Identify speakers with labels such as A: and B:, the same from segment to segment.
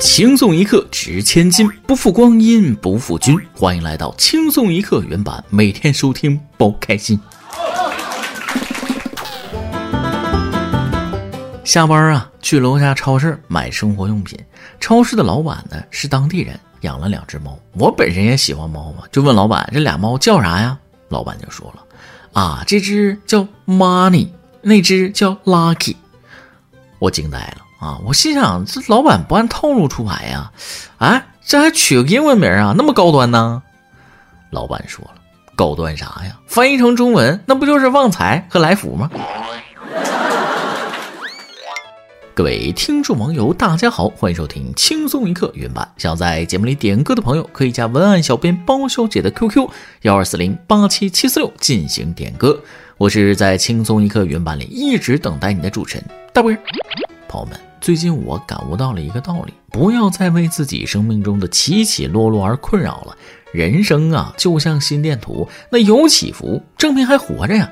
A: 轻松一刻值千金，不负光阴不负君。欢迎来到轻松一刻原版，每天收听包开心。下班啊，去楼下超市买生活用品。超市的老板呢是当地人，养了两只猫。我本身也喜欢猫嘛，就问老板这俩猫叫啥呀？老板就说了，啊，这只叫 Money，那只叫 Lucky。我惊呆了。啊！我心想，这老板不按套路出牌呀？哎，这还取个英文名啊？那么高端呢？老板说了，高端啥呀？翻译成中文，那不就是旺财和来福吗？各位听众网友，大家好，欢迎收听轻松一刻原版。想在节目里点歌的朋友，可以加文案小编包小姐的 QQ：幺二四零八七七四六进行点歌。我是在轻松一刻原版里一直等待你的主持人大波儿。朋友们。最近我感悟到了一个道理：不要再为自己生命中的起起落落而困扰了。人生啊，就像心电图，那有起伏，证明还活着呀。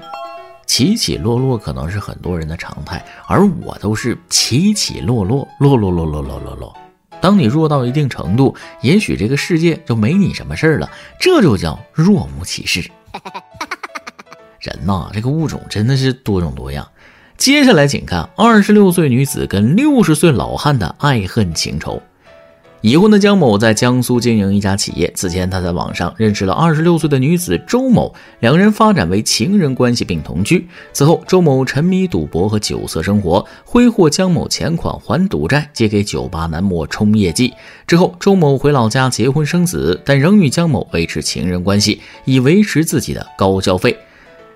A: 起起落落可能是很多人的常态，而我都是起起落落，落落落落落落落。当你弱到一定程度，也许这个世界就没你什么事儿了，这就叫若无其事。人呐，这个物种真的是多种多样。接下来，请看二十六岁女子跟六十岁老汉的爱恨情仇。已婚的江某在江苏经营一家企业，此前他在网上认识了二十六岁的女子周某，两人发展为情人关系并同居。此后，周某沉迷赌博和酒色生活，挥霍江某钱款还赌债，借给酒吧男模冲业绩。之后，周某回老家结婚生子，但仍与江某维持情人关系，以维持自己的高消费。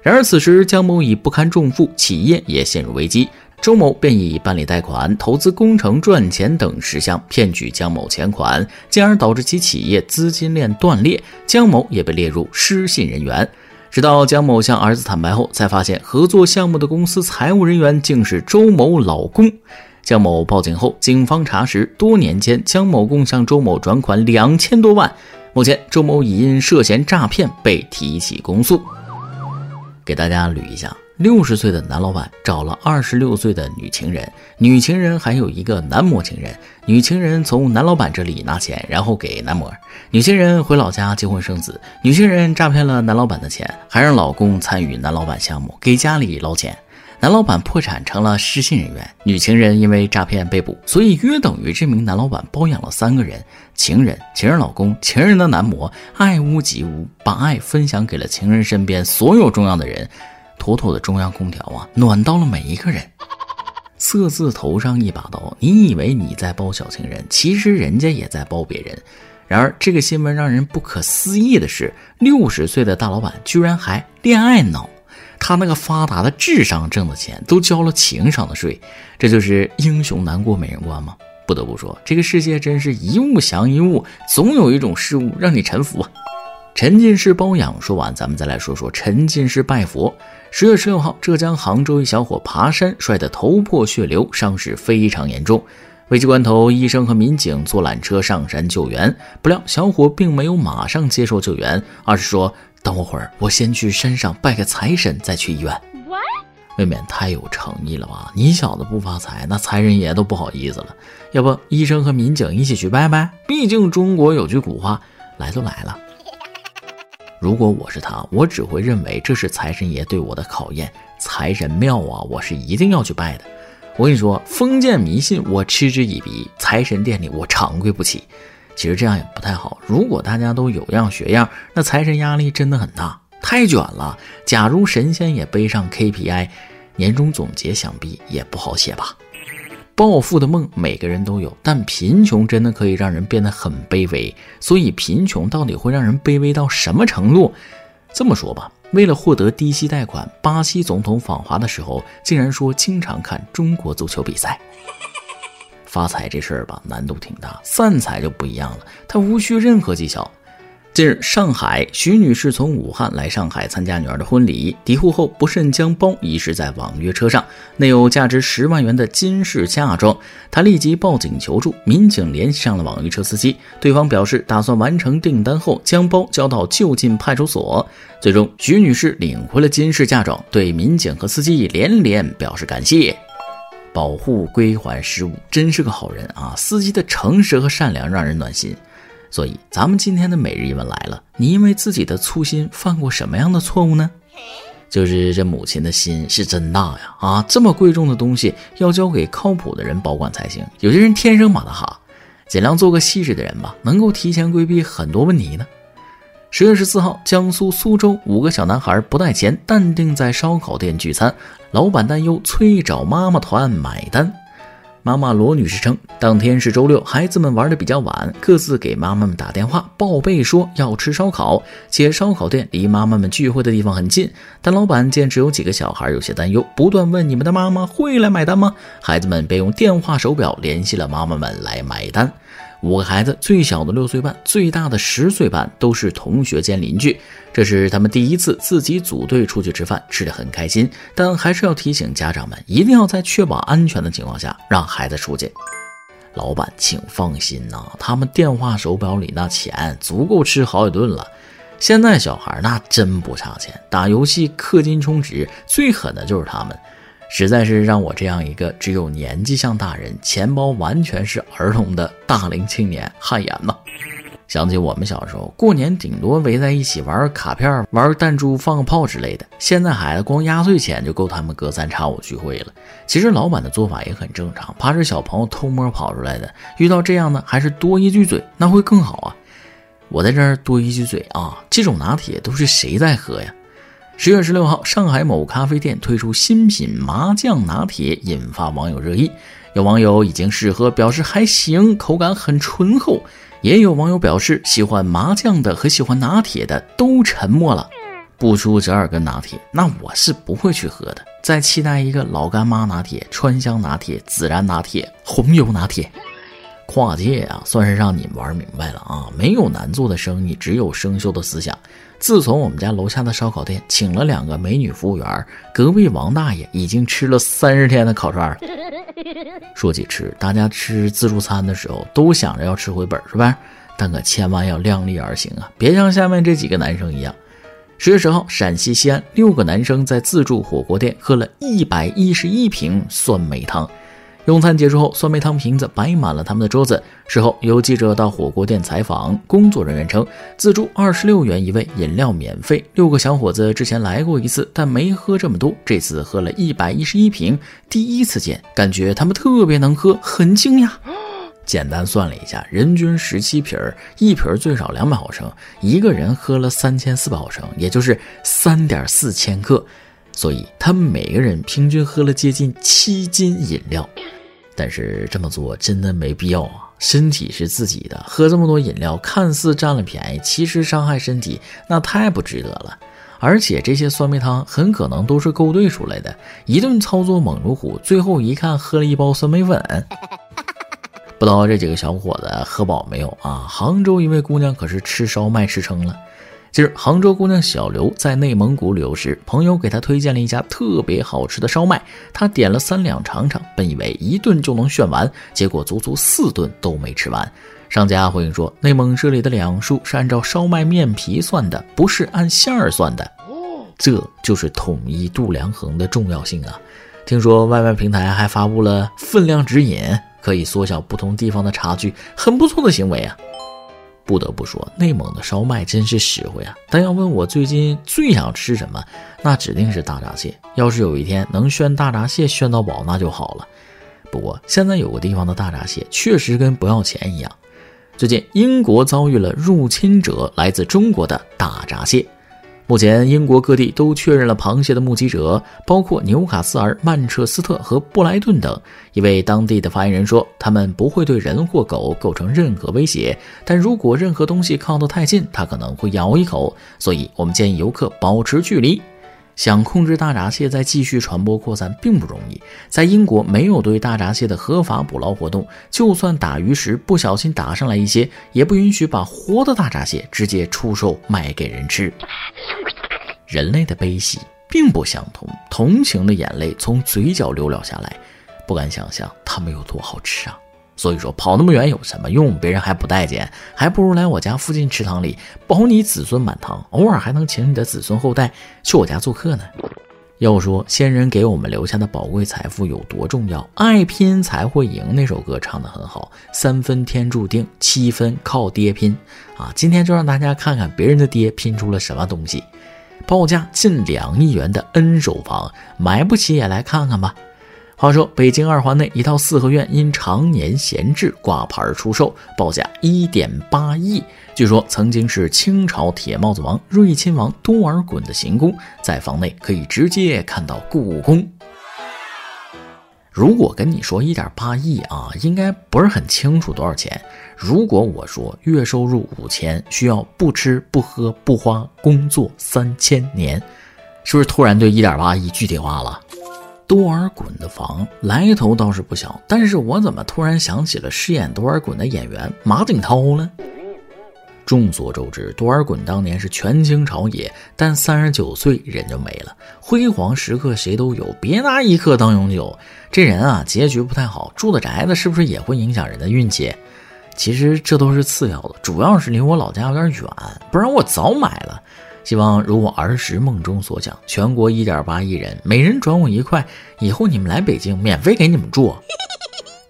A: 然而，此时江某已不堪重负，企业也陷入危机。周某便以办理贷款、投资工程赚钱等事项骗取江某钱款，进而导致其企业资金链断裂，江某也被列入失信人员。直到江某向儿子坦白后，才发现合作项目的公司财务人员竟是周某老公。江某报警后，警方查实，多年间江某共向周某转款两千多万。目前，周某已因涉嫌诈骗被提起公诉。给大家捋一下：六十岁的男老板找了二十六岁的女情人，女情人还有一个男模情人。女情人从男老板这里拿钱，然后给男模。女情人回老家结婚生子。女情人诈骗了男老板的钱，还让老公参与男老板项目，给家里捞钱。男老板破产成了失信人员，女情人因为诈骗被捕，所以约等于这名男老板包养了三个人：情人、情人老公、情人的男模，爱屋及乌，把爱分享给了情人身边所有重要的人，妥妥的中央空调啊，暖到了每一个人。色字头上一把刀，你以为你在包小情人，其实人家也在包别人。然而这个新闻让人不可思议的是，六十岁的大老板居然还恋爱脑。他那个发达的智商挣的钱都交了情商的税，这就是英雄难过美人关吗？不得不说，这个世界真是一物降一物，总有一种事物让你臣服啊！沉浸式包养说完，咱们再来说说沉浸式拜佛。十月十六号，浙江杭州一小伙爬山摔得头破血流，伤势非常严重。危急关头，医生和民警坐缆车上山救援，不料小伙并没有马上接受救援，而是说。等我会儿，我先去山上拜个财神，再去医院。未免太有诚意了吧？你小子不发财，那财神爷都不好意思了。要不，医生和民警一起去拜拜？毕竟中国有句古话，来都来了。如果我是他，我只会认为这是财神爷对我的考验。财神庙啊，我是一定要去拜的。我跟你说，封建迷信我嗤之以鼻，财神殿里我长跪不起。其实这样也不太好。如果大家都有样学样，那财神压力真的很大，太卷了。假如神仙也背上 KPI，年终总结想必也不好写吧。暴富的梦每个人都有，但贫穷真的可以让人变得很卑微。所以贫穷到底会让人卑微到什么程度？这么说吧，为了获得低息贷款，巴西总统访华的时候竟然说经常看中国足球比赛。发财这事儿吧，难度挺大。散财就不一样了，他无需任何技巧。近日，上海徐女士从武汉来上海参加女儿的婚礼，抵沪后不慎将包遗失在网约车上，内有价值十万元的金饰嫁妆。她立即报警求助，民警联系上了网约车司机，对方表示打算完成订单后将包交到就近派出所。最终，徐女士领回了金饰嫁妆，对民警和司机连连表示感谢。保护归还失物，真是个好人啊！司机的诚实和善良让人暖心。所以，咱们今天的每日一问来了：你因为自己的粗心犯过什么样的错误呢？就是这母亲的心是真大呀！啊，这么贵重的东西要交给靠谱的人保管才行。有些人天生马大哈，尽量做个细致的人吧，能够提前规避很多问题呢。十月十四号，江苏苏州五个小男孩不带钱，淡定在烧烤店聚餐，老板担忧催找妈妈团买单。妈妈罗女士称，当天是周六，孩子们玩的比较晚，各自给妈妈们打电话报备说要吃烧烤，且烧烤店离妈妈们聚会的地方很近。但老板见只有几个小孩，有些担忧，不断问：“你们的妈妈会来买单吗？”孩子们便用电话手表联系了妈妈们来买单。五个孩子，最小的六岁半，最大的十岁半，都是同学兼邻居。这是他们第一次自己组队出去吃饭，吃得很开心。但还是要提醒家长们，一定要在确保安全的情况下让孩子出去。老板，请放心呐，他们电话手表里那钱足够吃好几顿了。现在小孩那真不差钱，打游戏氪金充值，最狠的就是他们。实在是让我这样一个只有年纪像大人、钱包完全是儿童的大龄青年汗颜呐！想起我们小时候过年，顶多围在一起玩卡片、玩弹珠、放个炮之类的。现在孩子光压岁钱就够他们隔三差五聚会了。其实老板的做法也很正常，怕是小朋友偷摸跑出来的。遇到这样的，还是多一句嘴，那会更好啊！我在这儿多一句嘴啊，这种拿铁都是谁在喝呀？十月十六号，上海某咖啡店推出新品麻酱拿铁，引发网友热议。有网友已经试喝，表示还行，口感很醇厚；也有网友表示，喜欢麻酱的和喜欢拿铁的都沉默了。不出折耳根拿铁，那我是不会去喝的。再期待一个老干妈拿铁、川香拿铁、孜然拿铁、红油拿铁。跨界啊，算是让你们玩明白了啊！没有难做的生意，只有生锈的思想。自从我们家楼下的烧烤店请了两个美女服务员，隔壁王大爷已经吃了三十天的烤串了。说起吃，大家吃自助餐的时候都想着要吃回本，是吧？但可千万要量力而行啊，别像下面这几个男生一样。十月十号，陕西西安六个男生在自助火锅店喝了一百一十一瓶酸梅汤。用餐结束后，酸梅汤瓶子摆满了他们的桌子。事后有记者到火锅店采访，工作人员称，自助二十六元一位，饮料免费。六个小伙子之前来过一次，但没喝这么多，这次喝了一百一十一瓶，第一次见，感觉他们特别能喝，很惊讶。简单算了一下，人均十七瓶儿，一瓶最少两百毫升，一个人喝了三千四百毫升，也就是三点四千克，所以他们每个人平均喝了接近七斤饮料。但是这么做真的没必要啊！身体是自己的，喝这么多饮料，看似占了便宜，其实伤害身体，那太不值得了。而且这些酸梅汤很可能都是勾兑出来的，一顿操作猛如虎，最后一看喝了一包酸梅粉。不知道这几个小伙子喝饱没有啊？杭州一位姑娘可是吃烧麦吃撑了。近日，杭州姑娘小刘在内蒙古旅游时，朋友给她推荐了一家特别好吃的烧麦，她点了三两尝尝，本以为一顿就能炫完，结果足足四顿都没吃完。商家回应说，内蒙这里的两数是按照烧麦面皮算的，不是按馅儿算的。这就是统一度量衡的重要性啊！听说外卖平台还发布了分量指引，可以缩小不同地方的差距，很不错的行为啊！不得不说，内蒙的烧麦真是实惠啊！但要问我最近最想吃什么，那指定是大闸蟹。要是有一天能炫大闸蟹炫到饱，那就好了。不过现在有个地方的大闸蟹确实跟不要钱一样。最近英国遭遇了入侵者来自中国的大闸蟹。目前，英国各地都确认了螃蟹的目击者，包括纽卡斯尔、曼彻斯特和布莱顿等。一位当地的发言人说：“他们不会对人或狗构成任何威胁，但如果任何东西靠得太近，它可能会咬一口。所以我们建议游客保持距离。”想控制大闸蟹再继续传播扩散并不容易。在英国，没有对大闸蟹的合法捕捞活动，就算打鱼时不小心打上来一些，也不允许把活的大闸蟹直接出售卖给人吃。人类的悲喜并不相同，同情的眼泪从嘴角流了下来，不敢想象它们有多好吃啊！所以说，跑那么远有什么用？别人还不待见，还不如来我家附近池塘里，保你子孙满堂，偶尔还能请你的子孙后代去我家做客呢。要说先人给我们留下的宝贵财富有多重要，爱拼才会赢那首歌唱得很好，三分天注定，七分靠爹拼啊！今天就让大家看看别人的爹拼出了什么东西，报价近两亿元的 N 手房，买不起也来看看吧。话说，北京二环内一套四合院因常年闲置挂牌出售，报价一点八亿。据说曾经是清朝铁帽子王睿亲王多尔衮的行宫，在房内可以直接看到故宫。如果跟你说一点八亿啊，应该不是很清楚多少钱。如果我说月收入五千，需要不吃不喝不花工作三千年，是不是突然对一点八亿具体化了？多尔衮的房来头倒是不小，但是我怎么突然想起了饰演多尔衮的演员马景涛呢？众所周知，多尔衮当年是权倾朝野，但三十九岁人就没了。辉煌时刻谁都有，别拿一刻当永久。这人啊，结局不太好。住的宅子是不是也会影响人的运气？其实这都是次要的，主要是离我老家有点远，不然我早买了。希望如我儿时梦中所讲，全国一点八亿人，每人转我一块，以后你们来北京，免费给你们住，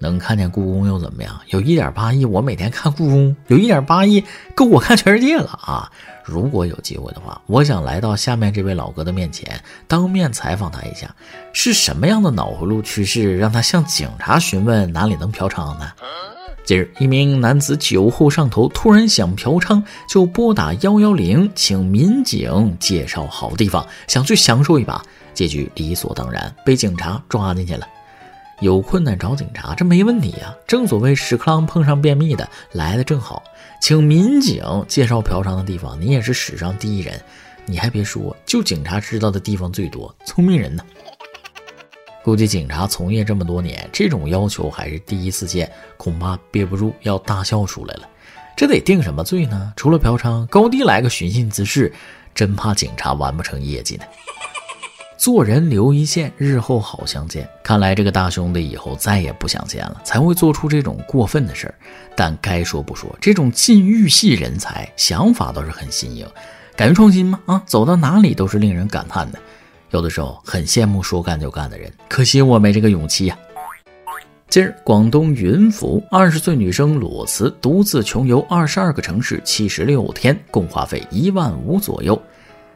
A: 能看见故宫又怎么样？有一点八亿，我每天看故宫，有一点八亿够我看全世界了啊！如果有机会的话，我想来到下面这位老哥的面前，当面采访他一下，是什么样的脑回路趋势让他向警察询问哪里能嫖娼呢？近日，一名男子酒后上头，突然想嫖娼，就拨打幺幺零，请民警介绍好地方，想去享受一把。结局理所当然被警察抓进去了。有困难找警察，这没问题呀。正所谓屎壳郎碰上便秘的，来的正好。请民警介绍嫖娼的地方，你也是史上第一人。你还别说，就警察知道的地方最多，聪明人呢。估计警察从业这么多年，这种要求还是第一次见，恐怕憋不住要大笑出来了。这得定什么罪呢？除了嫖娼，高低来个寻衅滋事，真怕警察完不成业绩呢。做人留一线，日后好相见。看来这个大兄弟以后再也不想见了，才会做出这种过分的事儿。但该说不说，这种禁欲系人才想法倒是很新颖，敢于创新吗？啊，走到哪里都是令人感叹的。有的时候很羡慕说干就干的人，可惜我没这个勇气呀。近日，广东云浮二十岁女生裸辞，独自穷游二十二个城市，七十六天，共花费一万五左右。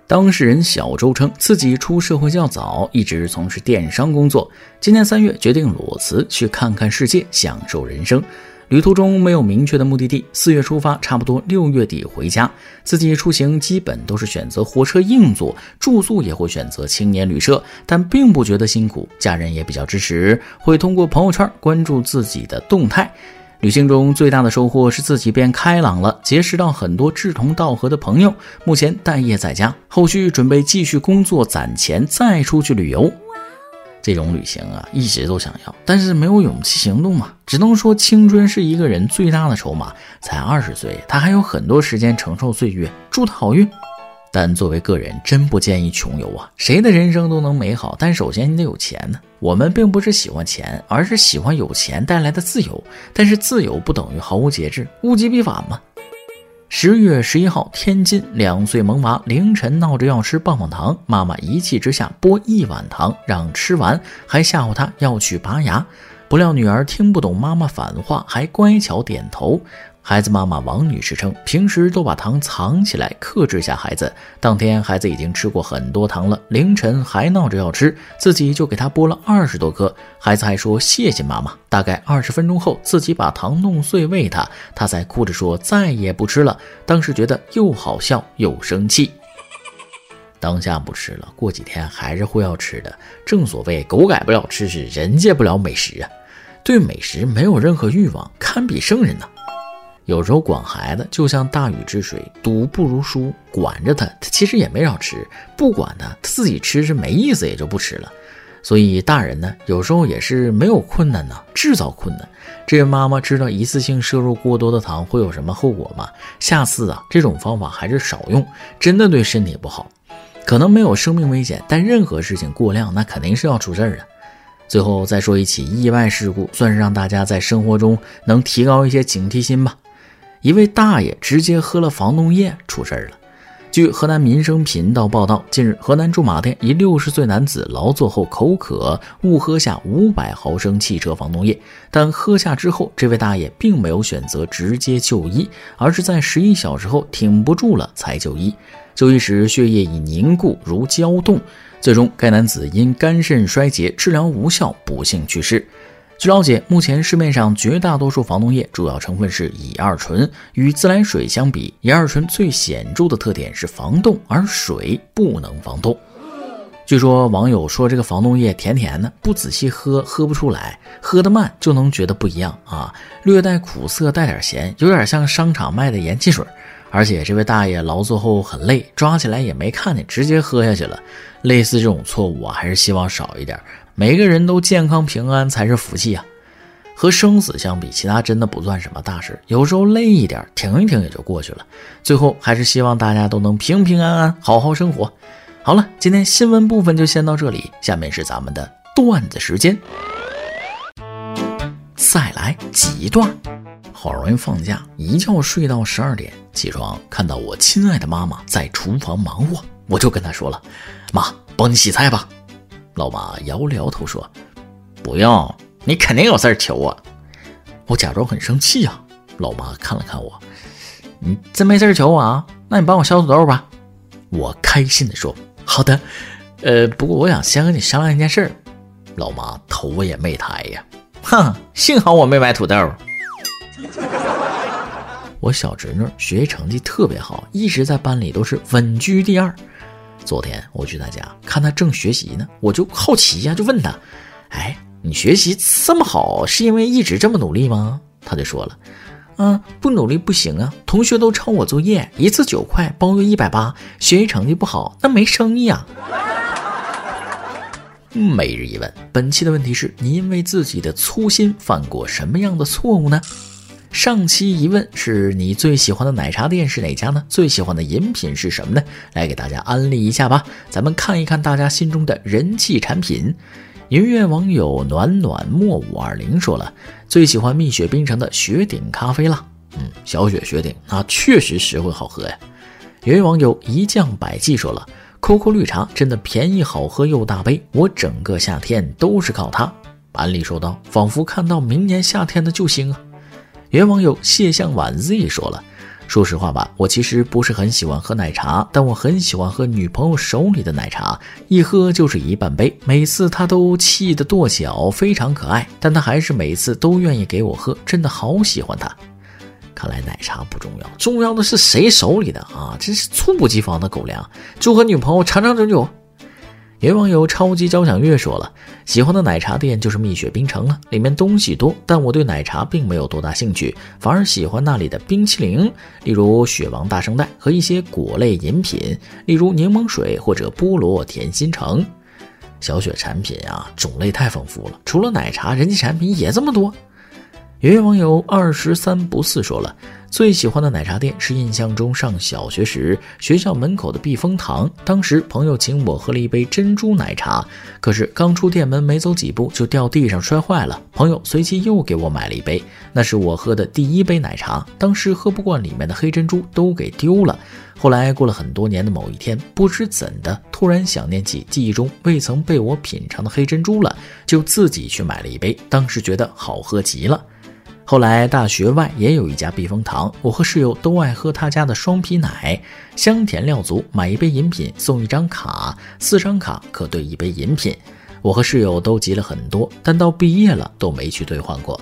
A: 当事人小周称，自己出社会较早，一直从事电商工作，今年三月决定裸辞，去看看世界，享受人生。旅途中没有明确的目的地，四月出发，差不多六月底回家。自己出行基本都是选择火车硬座，住宿也会选择青年旅社，但并不觉得辛苦。家人也比较支持，会通过朋友圈关注自己的动态。旅行中最大的收获是自己变开朗了，结识到很多志同道合的朋友。目前待业在家，后续准备继续工作攒钱，再出去旅游。这种旅行啊，一直都想要，但是没有勇气行动嘛。只能说青春是一个人最大的筹码。才二十岁，他还有很多时间承受岁月。祝他好运。但作为个人，真不建议穷游啊。谁的人生都能美好，但首先你得有钱呢。我们并不是喜欢钱，而是喜欢有钱带来的自由。但是自由不等于毫无节制，物极必反嘛。十月十一号，天津两岁萌娃凌晨闹着要吃棒棒糖，妈妈一气之下剥一碗糖让吃完，还吓唬他要去拔牙。不料女儿听不懂妈妈反话，还乖巧点头。孩子妈妈王女士称，平时都把糖藏起来，克制下孩子。当天孩子已经吃过很多糖了，凌晨还闹着要吃，自己就给他剥了二十多颗。孩子还说谢谢妈妈。大概二十分钟后，自己把糖弄碎喂他，他才哭着说再也不吃了。当时觉得又好笑又生气。当下不吃了，过几天还是会要吃的。正所谓狗改不了吃屎，人戒不了美食啊。对美食没有任何欲望，堪比圣人呢。有时候管孩子就像大禹治水，堵不如疏，管着他，他其实也没少吃；不管他，他自己吃是没意思，也就不吃了。所以大人呢，有时候也是没有困难呢，制造困难。这位妈妈知道一次性摄入过多的糖会有什么后果吗？下次啊，这种方法还是少用，真的对身体不好。可能没有生命危险，但任何事情过量，那肯定是要出事儿的。最后再说一起意外事故，算是让大家在生活中能提高一些警惕心吧。一位大爷直接喝了防冻液出事儿了。据河南民生频道报道，近日河南驻马店一六十岁男子劳作后口渴，误喝下五百毫升汽车防冻液，但喝下之后，这位大爷并没有选择直接就医，而是在十一小时后挺不住了才就医。就医时血液已凝固如胶冻，最终该男子因肝肾衰竭治疗无效，不幸去世。据了解，目前市面上绝大多数防冻液主要成分是乙二醇。与自来水相比，乙二醇最显著的特点是防冻，而水不能防冻。据说网友说这个防冻液甜甜的，不仔细喝喝不出来，喝得慢就能觉得不一样啊，略带苦涩，带点咸，有点像商场卖的盐汽水。而且这位大爷劳作后很累，抓起来也没看见，直接喝下去了。类似这种错误啊，还是希望少一点。每个人都健康平安才是福气啊！和生死相比，其他真的不算什么大事。有时候累一点，停一停也就过去了。最后还是希望大家都能平平安安，好好生活。好了，今天新闻部分就先到这里，下面是咱们的段子时间。再来几段。好容易放假，一觉睡到十二点，起床看到我亲爱的妈妈在厨房忙活，我就跟她说了：“妈，帮你洗菜吧。”老妈摇了摇头说：“不用，你肯定有事儿求我。”我假装很生气呀。老妈看了看我：“你真没事儿求我啊？那你帮我削土豆吧。”我开心地说：“好的。”呃，不过我想先和你商量一件事儿。老妈头也没抬呀，哼，幸好我没买土豆。我小侄女学习成绩特别好，一直在班里都是稳居第二。昨天我去他家看他正学习呢，我就好奇呀，就问他：“哎，你学习这么好，是因为一直这么努力吗？”他就说了：“嗯，不努力不行啊，同学都抄我作业，一次九块，包月一百八，学习成绩不好，那没生意啊。”每日一问，本期的问题是：你因为自己的粗心犯过什么样的错误呢？上期疑问是你最喜欢的奶茶店是哪家呢？最喜欢的饮品是什么呢？来给大家安利一下吧。咱们看一看大家心中的人气产品。音乐网友暖暖莫五二零说了，最喜欢蜜雪冰城的雪顶咖啡啦。嗯，小雪雪顶那确实实惠好喝呀。有位网友一降百计说了，COCO 绿茶真的便宜好喝又大杯，我整个夏天都是靠它。安利说到，仿佛看到明年夏天的救星啊。原网友谢向晚 Z 说了：“说实话吧，我其实不是很喜欢喝奶茶，但我很喜欢喝女朋友手里的奶茶，一喝就是一半杯，每次她都气得跺脚，非常可爱，但她还是每次都愿意给我喝，真的好喜欢她。看来奶茶不重要，重要的是谁手里的啊！真是猝不及防的狗粮，祝和女朋友长长久久。”有网友超级交响乐说了，喜欢的奶茶店就是蜜雪冰城了，里面东西多，但我对奶茶并没有多大兴趣，反而喜欢那里的冰淇淋，例如雪王大圣代和一些果类饮品，例如柠檬水或者菠萝甜心橙。小雪产品啊，种类太丰富了，除了奶茶，人气产品也这么多。有位网友二十三不四说了，最喜欢的奶茶店是印象中上小学时学校门口的避风塘。当时朋友请我喝了一杯珍珠奶茶，可是刚出店门没走几步就掉地上摔坏了。朋友随即又给我买了一杯，那是我喝的第一杯奶茶。当时喝不惯里面的黑珍珠，都给丢了。后来过了很多年的某一天，不知怎的，突然想念起记忆中未曾被我品尝的黑珍珠了，就自己去买了一杯。当时觉得好喝极了。后来大学外也有一家避风塘，我和室友都爱喝他家的双皮奶，香甜料足，买一杯饮品送一张卡，四张卡可兑一杯饮品。我和室友都集了很多，但到毕业了都没去兑换过。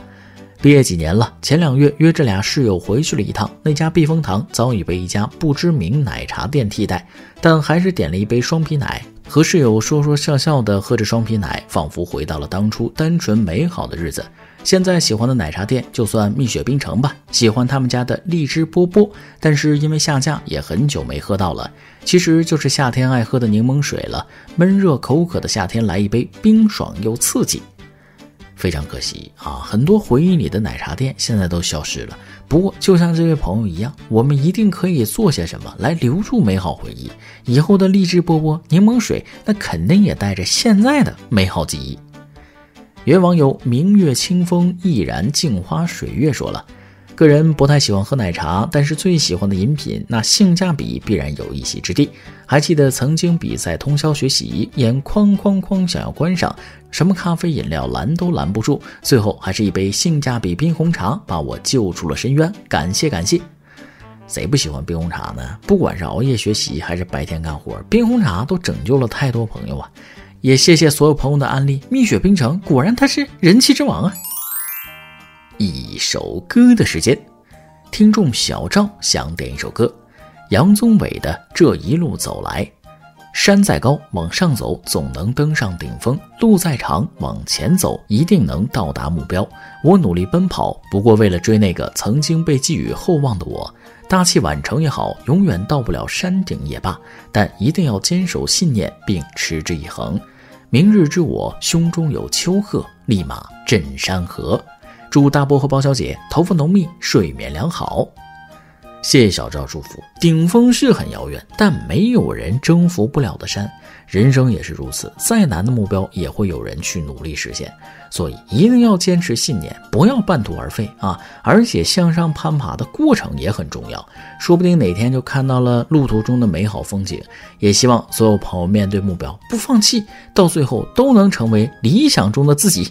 A: 毕业几年了，前两月约这俩室友回去了一趟，那家避风塘早已被一家不知名奶茶店替代，但还是点了一杯双皮奶。和室友说说笑笑的喝着双皮奶，仿佛回到了当初单纯美好的日子。现在喜欢的奶茶店就算蜜雪冰城吧，喜欢他们家的荔枝波波，但是因为下架也很久没喝到了。其实就是夏天爱喝的柠檬水了，闷热口渴的夏天来一杯，冰爽又刺激。非常可惜啊，很多回忆里的奶茶店现在都消失了。不过，就像这位朋友一样，我们一定可以做些什么来留住美好回忆。以后的荔枝波波、柠檬水，那肯定也带着现在的美好记忆。原网友明月清风，毅然镜花水月说了：“个人不太喜欢喝奶茶，但是最喜欢的饮品，那性价比必然有一席之地。还记得曾经比赛通宵学习，眼眶框框想要关上，什么咖啡饮料拦都拦不住，最后还是一杯性价比冰红茶把我救出了深渊。感谢感谢，谁不喜欢冰红茶呢？不管是熬夜学习还是白天干活，冰红茶都拯救了太多朋友啊！也谢谢所有朋友的安利，蜜雪冰城果然它是人气之王啊！一首歌的时间，听众小赵想点一首歌，杨宗纬的《这一路走来》。山再高，往上走总能登上顶峰；路再长，往前走一定能到达目标。我努力奔跑，不过为了追那个曾经被寄予厚望的我。大器晚成也好，永远到不了山顶也罢，但一定要坚守信念并持之以恒。明日之我胸中有丘壑，立马镇山河。祝大波和包小姐头发浓密，睡眠良好。谢谢小赵祝福。顶峰是很遥远，但没有人征服不了的山。人生也是如此，再难的目标也会有人去努力实现。所以一定要坚持信念，不要半途而废啊！而且向上攀爬的过程也很重要，说不定哪天就看到了路途中的美好风景。也希望所有朋友面对目标不放弃，到最后都能成为理想中的自己。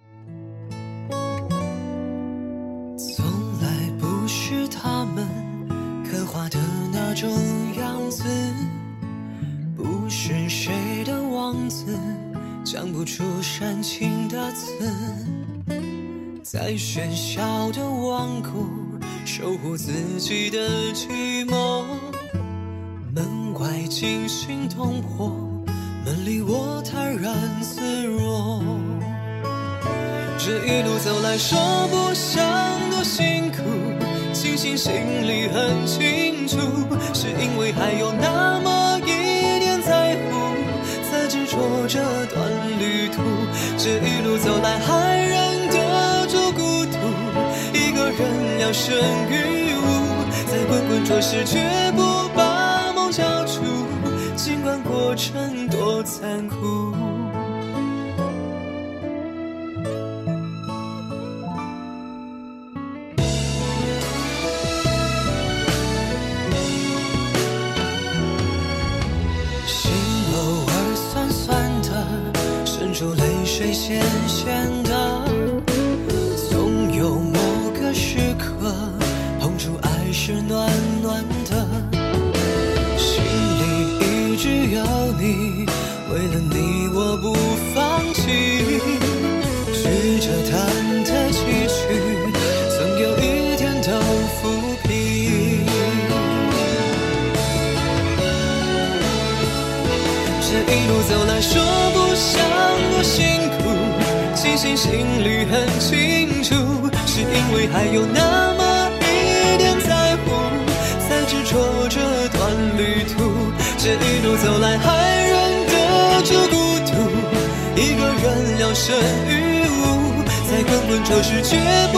B: 在喧嚣的王国守护自己的寂寞。门外惊心动魄，门里我坦然自若。这一路走来，说不上多辛苦，庆幸心里很清楚，是因为还有那么一点在乎，才执着这段旅途。这一路走来，还生于无在滚滚浊世绝不把梦交出尽管过程多残酷。心偶尔酸酸的渗出泪水咸咸说不上多辛苦。庆幸心里很清楚，是因为还有那么一点在乎，才执着这段旅途。这一路走来，还忍得住孤独，一个人聊胜于无，在滚滚浊世绝不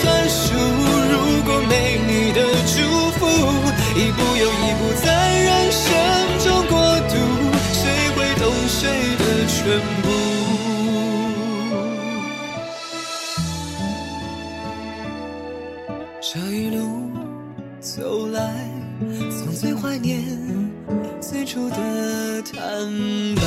B: 算数。如果没你的祝福，一步又一步在人生中过渡，谁会懂谁的全部？这一路走来，从最怀念最初的坦白。